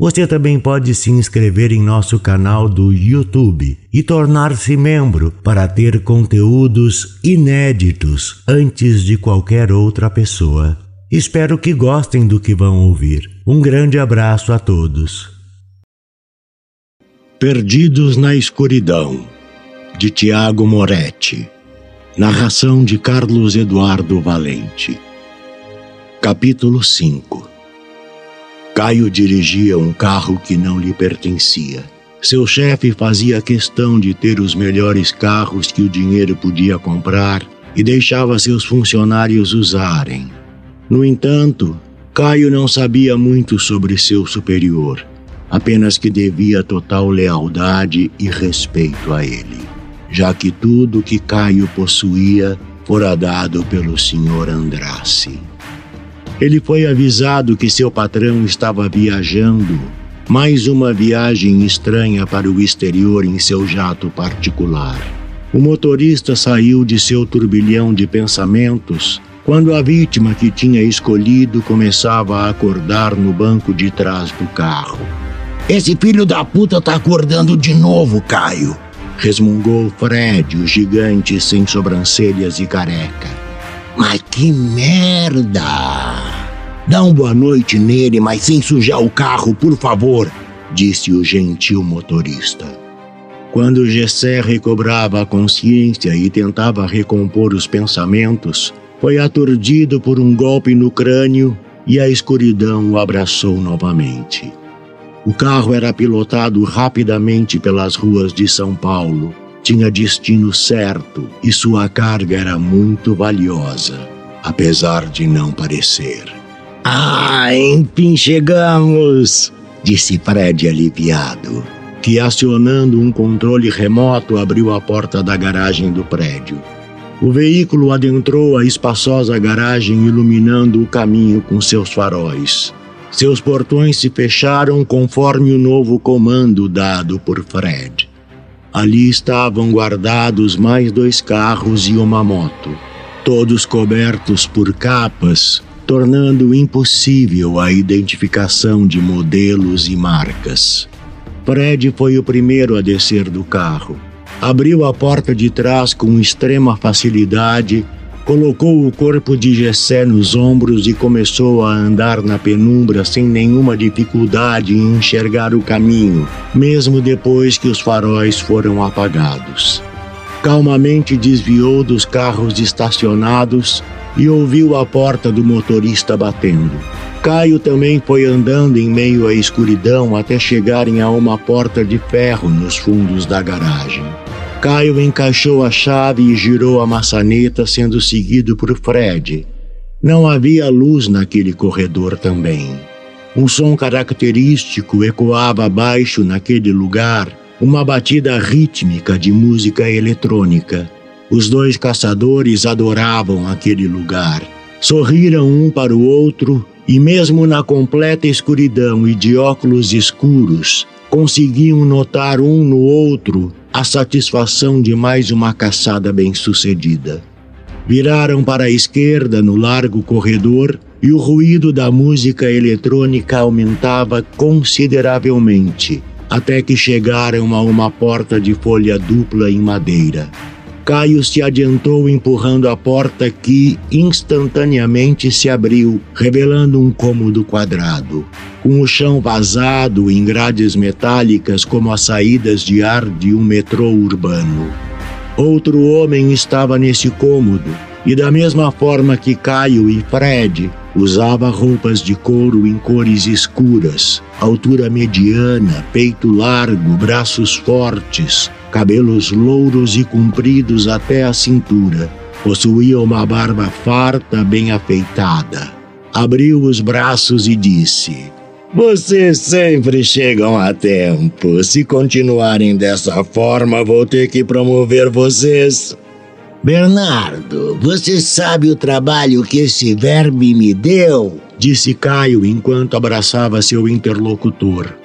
Você também pode se inscrever em nosso canal do YouTube e tornar-se membro para ter conteúdos inéditos antes de qualquer outra pessoa. Espero que gostem do que vão ouvir. Um grande abraço a todos. Perdidos na Escuridão, de Tiago Moretti. Narração de Carlos Eduardo Valente. Capítulo 5 Caio dirigia um carro que não lhe pertencia. Seu chefe fazia questão de ter os melhores carros que o dinheiro podia comprar e deixava seus funcionários usarem. No entanto, Caio não sabia muito sobre seu superior, apenas que devia total lealdade e respeito a ele, já que tudo que Caio possuía fora dado pelo Sr. Andrassi. Ele foi avisado que seu patrão estava viajando, mais uma viagem estranha para o exterior em seu jato particular. O motorista saiu de seu turbilhão de pensamentos quando a vítima que tinha escolhido começava a acordar no banco de trás do carro. Esse filho da puta tá acordando de novo, Caio. Resmungou Fred, o gigante sem sobrancelhas e careca. Mas que merda! Dá uma boa noite nele, mas sem sujar o carro, por favor, disse o gentil motorista. Quando Gessé recobrava a consciência e tentava recompor os pensamentos, foi aturdido por um golpe no crânio e a escuridão o abraçou novamente. O carro era pilotado rapidamente pelas ruas de São Paulo, tinha destino certo e sua carga era muito valiosa, apesar de não parecer. Ah, enfim chegamos! disse Fred aliviado, que acionando um controle remoto abriu a porta da garagem do prédio. O veículo adentrou a espaçosa garagem iluminando o caminho com seus faróis. Seus portões se fecharam conforme o novo comando dado por Fred. Ali estavam guardados mais dois carros e uma moto, todos cobertos por capas tornando impossível a identificação de modelos e marcas. Fred foi o primeiro a descer do carro. Abriu a porta de trás com extrema facilidade, colocou o corpo de Gessé nos ombros e começou a andar na penumbra sem nenhuma dificuldade em enxergar o caminho, mesmo depois que os faróis foram apagados. Calmamente desviou dos carros estacionados e ouviu a porta do motorista batendo. Caio também foi andando em meio à escuridão até chegarem a uma porta de ferro nos fundos da garagem. Caio encaixou a chave e girou a maçaneta, sendo seguido por Fred. Não havia luz naquele corredor também. Um som característico ecoava abaixo naquele lugar, uma batida rítmica de música eletrônica. Os dois caçadores adoravam aquele lugar. Sorriram um para o outro e, mesmo na completa escuridão e de óculos escuros, conseguiam notar um no outro a satisfação de mais uma caçada bem-sucedida. Viraram para a esquerda no largo corredor e o ruído da música eletrônica aumentava consideravelmente, até que chegaram a uma porta de folha dupla em madeira. Caio se adiantou empurrando a porta que instantaneamente se abriu, revelando um cômodo quadrado, com o chão vazado em grades metálicas como as saídas de ar de um metrô urbano. Outro homem estava nesse cômodo, e da mesma forma que Caio e Fred, usava roupas de couro em cores escuras, altura mediana, peito largo, braços fortes, cabelos louros e compridos até a cintura. Possuía uma barba farta, bem afeitada. Abriu os braços e disse: Vocês sempre chegam a tempo. Se continuarem dessa forma, vou ter que promover vocês. Bernardo, você sabe o trabalho que esse verme me deu? Disse Caio enquanto abraçava seu interlocutor.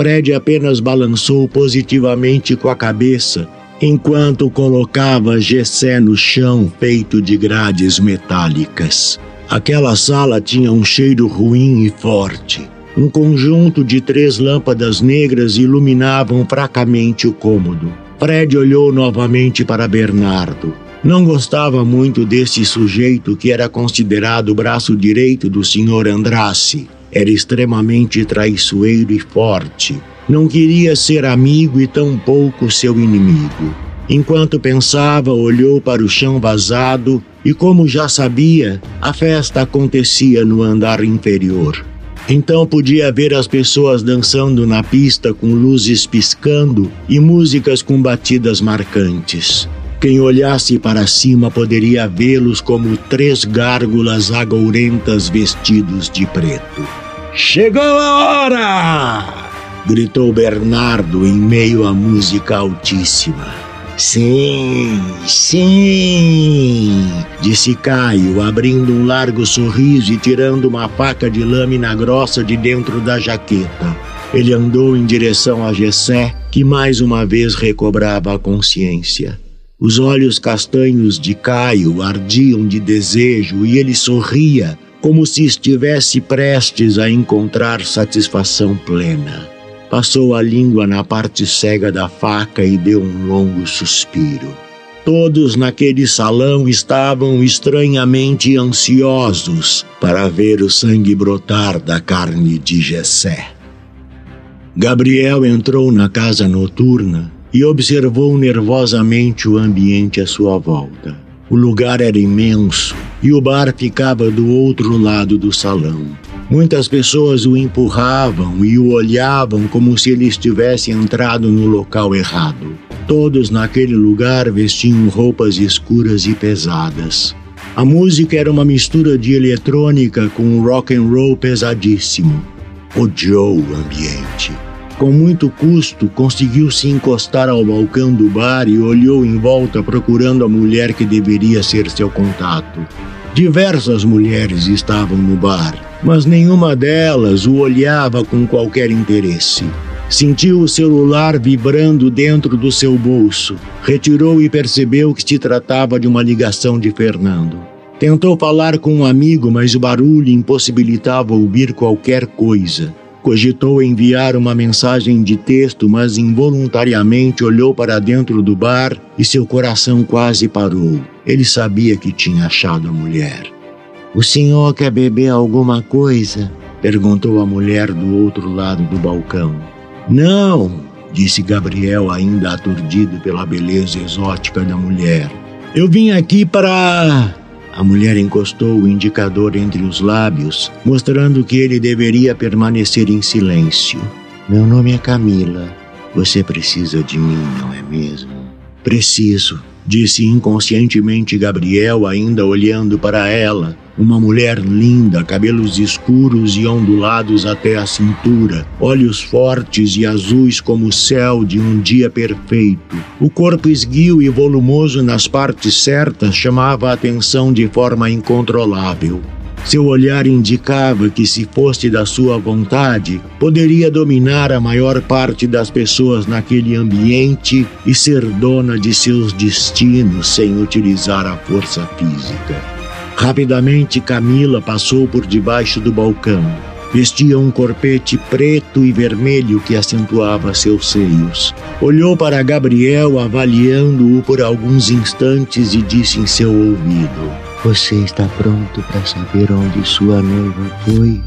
Fred apenas balançou positivamente com a cabeça enquanto colocava Gessé no chão feito de grades metálicas. Aquela sala tinha um cheiro ruim e forte. Um conjunto de três lâmpadas negras iluminavam fracamente o cômodo. Fred olhou novamente para Bernardo. Não gostava muito desse sujeito que era considerado o braço direito do Sr. Andrassi. Era extremamente traiçoeiro e forte. Não queria ser amigo e tampouco seu inimigo. Enquanto pensava, olhou para o chão vazado e, como já sabia, a festa acontecia no andar inferior. Então podia ver as pessoas dançando na pista com luzes piscando e músicas com batidas marcantes. Quem olhasse para cima poderia vê-los como três gárgulas agourentas vestidos de preto. Chegou a hora! gritou Bernardo em meio à música altíssima. Sim, sim, disse Caio, abrindo um largo sorriso e tirando uma faca de lâmina grossa de dentro da jaqueta. Ele andou em direção a Gessé, que mais uma vez recobrava a consciência. Os olhos castanhos de Caio ardiam de desejo e ele sorria, como se estivesse prestes a encontrar satisfação plena. Passou a língua na parte cega da faca e deu um longo suspiro. Todos naquele salão estavam estranhamente ansiosos para ver o sangue brotar da carne de Jessé. Gabriel entrou na casa noturna e observou nervosamente o ambiente à sua volta. O lugar era imenso e o bar ficava do outro lado do salão. Muitas pessoas o empurravam e o olhavam como se ele estivesse entrado no local errado. Todos naquele lugar vestiam roupas escuras e pesadas. A música era uma mistura de eletrônica com rock and roll pesadíssimo. Odiou o ambiente. Com muito custo, conseguiu se encostar ao balcão do bar e olhou em volta procurando a mulher que deveria ser seu contato. Diversas mulheres estavam no bar mas nenhuma delas o olhava com qualquer interesse. Sentiu o celular vibrando dentro do seu bolso. Retirou e percebeu que se tratava de uma ligação de Fernando. Tentou falar com um amigo, mas o barulho impossibilitava ouvir qualquer coisa. Cogitou enviar uma mensagem de texto, mas involuntariamente olhou para dentro do bar e seu coração quase parou. Ele sabia que tinha achado a mulher. O senhor quer beber alguma coisa? perguntou a mulher do outro lado do balcão. Não, disse Gabriel, ainda aturdido pela beleza exótica da mulher. Eu vim aqui para. A mulher encostou o indicador entre os lábios, mostrando que ele deveria permanecer em silêncio. Meu nome é Camila. Você precisa de mim, não é mesmo? Preciso, disse inconscientemente Gabriel, ainda olhando para ela. Uma mulher linda, cabelos escuros e ondulados até a cintura, olhos fortes e azuis como o céu de um dia perfeito. O corpo esguio e volumoso nas partes certas chamava a atenção de forma incontrolável. Seu olhar indicava que, se fosse da sua vontade, poderia dominar a maior parte das pessoas naquele ambiente e ser dona de seus destinos sem utilizar a força física. Rapidamente Camila passou por debaixo do balcão. Vestia um corpete preto e vermelho que acentuava seus seios. Olhou para Gabriel, avaliando-o por alguns instantes, e disse em seu ouvido: Você está pronto para saber onde sua noiva foi?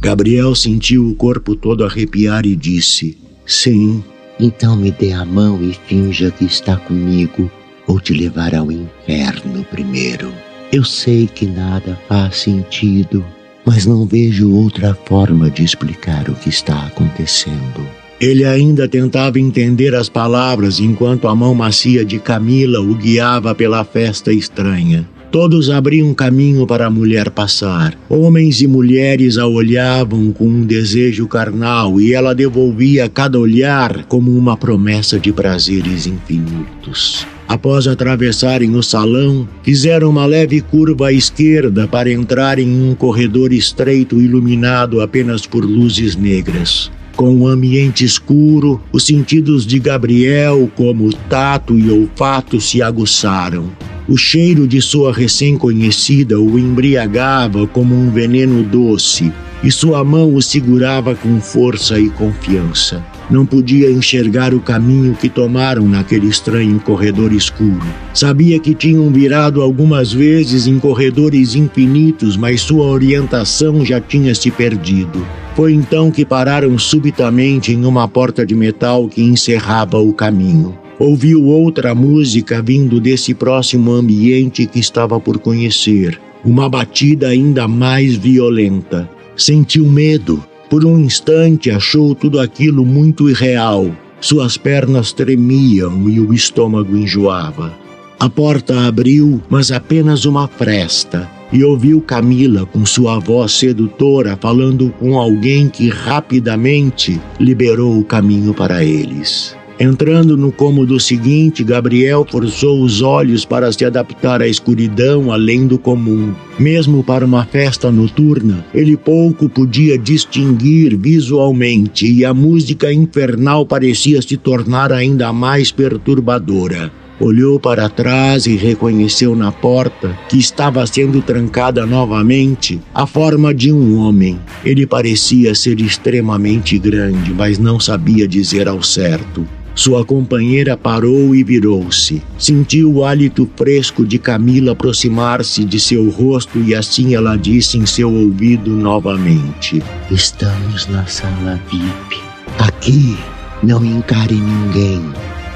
Gabriel sentiu o corpo todo arrepiar e disse: Sim. Então me dê a mão e finja que está comigo, ou te levar ao inferno primeiro. Eu sei que nada faz sentido, mas não vejo outra forma de explicar o que está acontecendo. Ele ainda tentava entender as palavras enquanto a mão macia de Camila o guiava pela festa estranha. Todos abriam caminho para a mulher passar. Homens e mulheres a olhavam com um desejo carnal e ela devolvia cada olhar como uma promessa de prazeres infinitos. Após atravessarem o salão, fizeram uma leve curva à esquerda para entrar em um corredor estreito iluminado apenas por luzes negras. Com o ambiente escuro, os sentidos de Gabriel, como tato e olfato, se aguçaram. O cheiro de sua recém-conhecida o embriagava como um veneno doce, e sua mão o segurava com força e confiança. Não podia enxergar o caminho que tomaram naquele estranho corredor escuro. Sabia que tinham virado algumas vezes em corredores infinitos, mas sua orientação já tinha se perdido. Foi então que pararam subitamente em uma porta de metal que encerrava o caminho. Ouviu outra música vindo desse próximo ambiente que estava por conhecer, uma batida ainda mais violenta. Sentiu medo, por um instante achou tudo aquilo muito irreal. Suas pernas tremiam e o estômago enjoava. A porta abriu, mas apenas uma fresta, e ouviu Camila com sua voz sedutora falando com alguém que rapidamente liberou o caminho para eles. Entrando no cômodo seguinte, Gabriel forçou os olhos para se adaptar à escuridão além do comum. Mesmo para uma festa noturna, ele pouco podia distinguir visualmente e a música infernal parecia se tornar ainda mais perturbadora. Olhou para trás e reconheceu na porta, que estava sendo trancada novamente, a forma de um homem. Ele parecia ser extremamente grande, mas não sabia dizer ao certo. Sua companheira parou e virou-se. Sentiu o hálito fresco de Camila aproximar-se de seu rosto e assim ela disse em seu ouvido novamente: Estamos na sala VIP. Aqui não encare ninguém.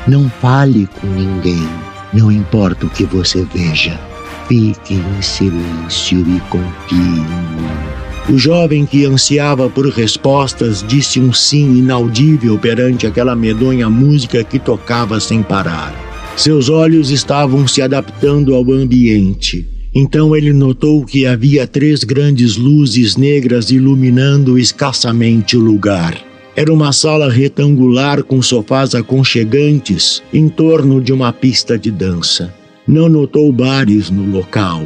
Não fale com ninguém. Não importa o que você veja. Fique em silêncio e confie em mim. O jovem que ansiava por respostas disse um sim inaudível perante aquela medonha música que tocava sem parar. Seus olhos estavam se adaptando ao ambiente. Então ele notou que havia três grandes luzes negras iluminando escassamente o lugar. Era uma sala retangular com sofás aconchegantes em torno de uma pista de dança. Não notou bares no local.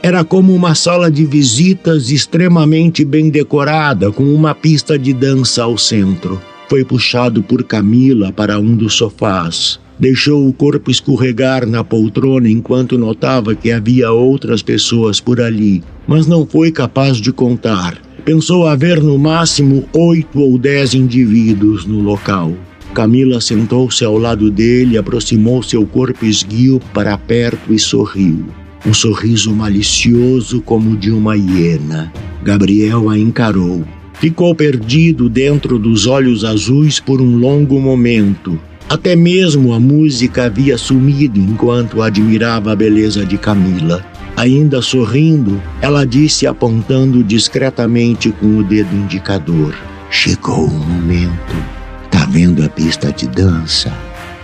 Era como uma sala de visitas extremamente bem decorada, com uma pista de dança ao centro. Foi puxado por Camila para um dos sofás. Deixou o corpo escorregar na poltrona enquanto notava que havia outras pessoas por ali, mas não foi capaz de contar. Pensou haver no máximo oito ou dez indivíduos no local. Camila sentou-se ao lado dele, aproximou seu corpo esguio para perto e sorriu um sorriso malicioso como de uma hiena. Gabriel a encarou. Ficou perdido dentro dos olhos azuis por um longo momento. Até mesmo a música havia sumido enquanto admirava a beleza de Camila. Ainda sorrindo, ela disse apontando discretamente com o dedo indicador: Chegou o momento. Tá vendo a pista de dança?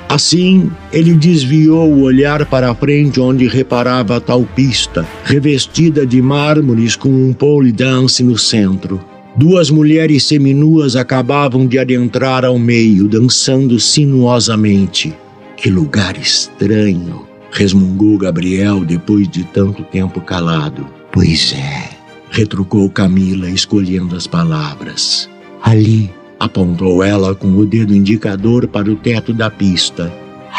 Assim, ele desviou o olhar para a frente onde reparava a tal pista, revestida de mármores com um pole dance no centro. Duas mulheres seminuas acabavam de adentrar ao meio, dançando sinuosamente. Que lugar estranho, resmungou Gabriel depois de tanto tempo calado. Pois é, retrucou Camila, escolhendo as palavras. Ali Apontou ela com o dedo indicador para o teto da pista.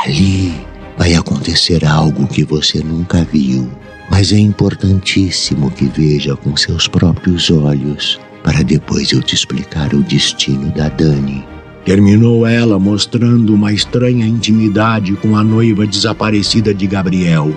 Ali vai acontecer algo que você nunca viu, mas é importantíssimo que veja com seus próprios olhos, para depois eu te explicar o destino da Dani. Terminou ela mostrando uma estranha intimidade com a noiva desaparecida de Gabriel.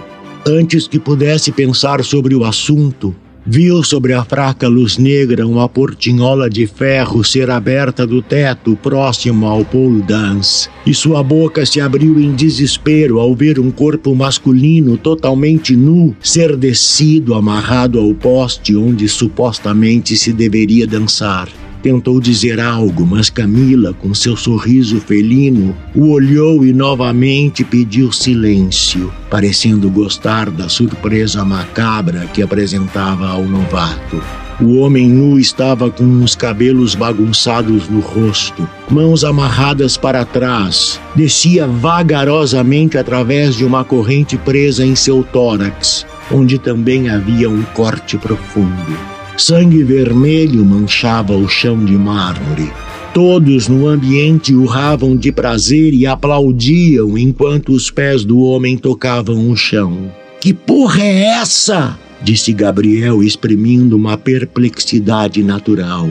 Antes que pudesse pensar sobre o assunto, Viu sobre a fraca luz negra uma portinhola de ferro ser aberta do teto próximo ao pole dance, e sua boca se abriu em desespero ao ver um corpo masculino totalmente nu ser descido amarrado ao poste onde supostamente se deveria dançar. Tentou dizer algo, mas Camila, com seu sorriso felino, o olhou e novamente pediu silêncio, parecendo gostar da surpresa macabra que apresentava ao novato. O homem nu estava com os cabelos bagunçados no rosto, mãos amarradas para trás. Descia vagarosamente através de uma corrente presa em seu tórax, onde também havia um corte profundo. Sangue vermelho manchava o chão de mármore. Todos no ambiente urravam de prazer e aplaudiam enquanto os pés do homem tocavam o chão. Que porra é essa? disse Gabriel, exprimindo uma perplexidade natural.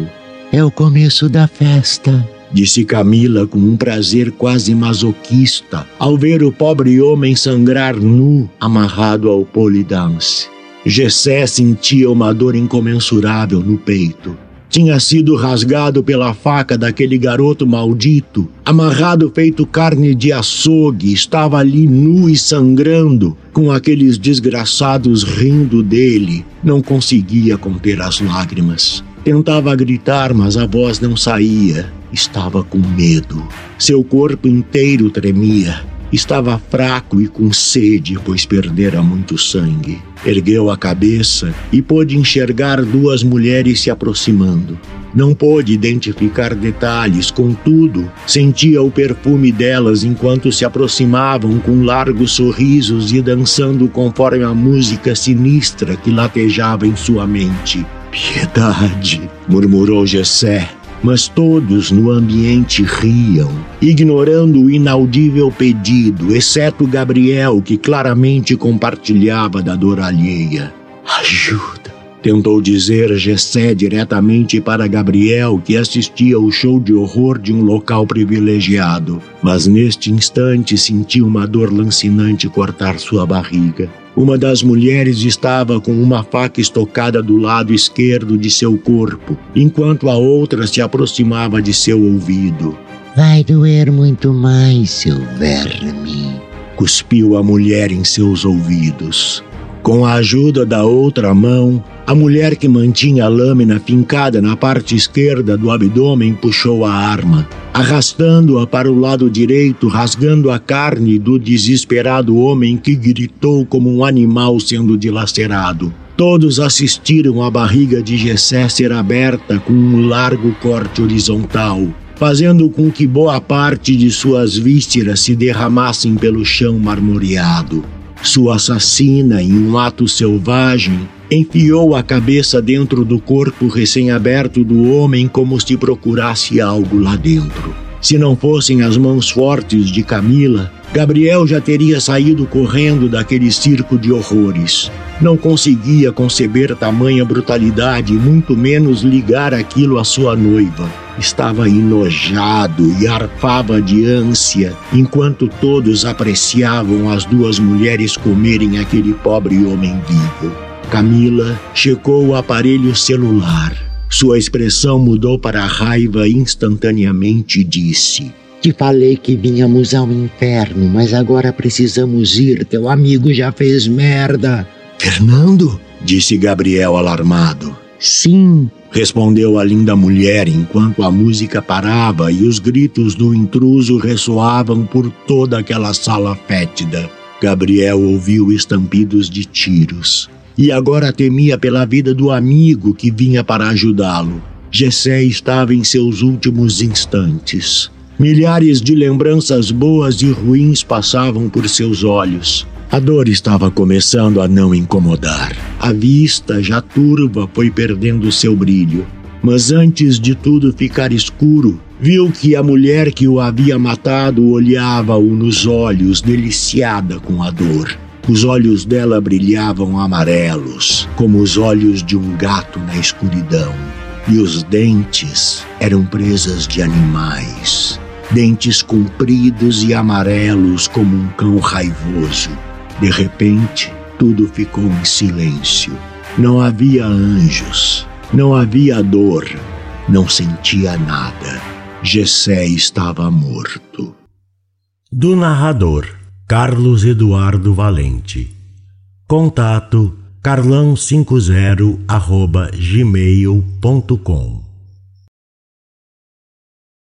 É o começo da festa, disse Camila com um prazer quase masoquista ao ver o pobre homem sangrar nu, amarrado ao polidance. Gessé sentia uma dor incomensurável no peito. Tinha sido rasgado pela faca daquele garoto maldito, amarrado feito carne de açougue, estava ali nu e sangrando, com aqueles desgraçados rindo dele. Não conseguia conter as lágrimas. Tentava gritar, mas a voz não saía. Estava com medo. Seu corpo inteiro tremia. Estava fraco e com sede, pois perdera muito sangue. Ergueu a cabeça e pôde enxergar duas mulheres se aproximando. Não pôde identificar detalhes, contudo, sentia o perfume delas enquanto se aproximavam com largos sorrisos e dançando conforme a música sinistra que latejava em sua mente. Piedade, murmurou Jessé, mas todos no ambiente riam, ignorando o inaudível pedido, exceto Gabriel, que claramente compartilhava da dor alheia. Ajuda! Tentou dizer Gessé diretamente para Gabriel, que assistia ao show de horror de um local privilegiado, mas neste instante sentiu uma dor lancinante cortar sua barriga. Uma das mulheres estava com uma faca estocada do lado esquerdo de seu corpo, enquanto a outra se aproximava de seu ouvido. Vai doer muito mais, seu verme. Cuspiu a mulher em seus ouvidos. Com a ajuda da outra mão, a mulher que mantinha a lâmina fincada na parte esquerda do abdômen puxou a arma, arrastando-a para o lado direito, rasgando a carne do desesperado homem que gritou como um animal sendo dilacerado. Todos assistiram a barriga de Gessé ser aberta com um largo corte horizontal, fazendo com que boa parte de suas vísceras se derramassem pelo chão marmoreado. Sua assassina, em um ato selvagem, enfiou a cabeça dentro do corpo recém-aberto do homem como se procurasse algo lá dentro. Se não fossem as mãos fortes de Camila, Gabriel já teria saído correndo daquele circo de horrores. Não conseguia conceber tamanha brutalidade, muito menos ligar aquilo à sua noiva. Estava enojado e arfava de ânsia, enquanto todos apreciavam as duas mulheres comerem aquele pobre homem vivo. Camila checou o aparelho celular. Sua expressão mudou para raiva instantaneamente e disse: Te falei que vínhamos ao inferno, mas agora precisamos ir. Teu amigo já fez merda. Fernando? disse Gabriel alarmado. Sim, respondeu a linda mulher enquanto a música parava e os gritos do intruso ressoavam por toda aquela sala fétida. Gabriel ouviu estampidos de tiros e agora temia pela vida do amigo que vinha para ajudá-lo. Gessé estava em seus últimos instantes. Milhares de lembranças boas e ruins passavam por seus olhos. A dor estava começando a não incomodar. A vista, já turva, foi perdendo seu brilho. Mas antes de tudo ficar escuro, viu que a mulher que o havia matado olhava-o nos olhos, deliciada com a dor. Os olhos dela brilhavam amarelos, como os olhos de um gato na escuridão. E os dentes eram presas de animais. Dentes compridos e amarelos como um cão raivoso. De repente, tudo ficou em silêncio. Não havia anjos, não havia dor, não sentia nada. Gessé estava morto. Do narrador Carlos Eduardo Valente. Contato carlão50 arroba gmail.com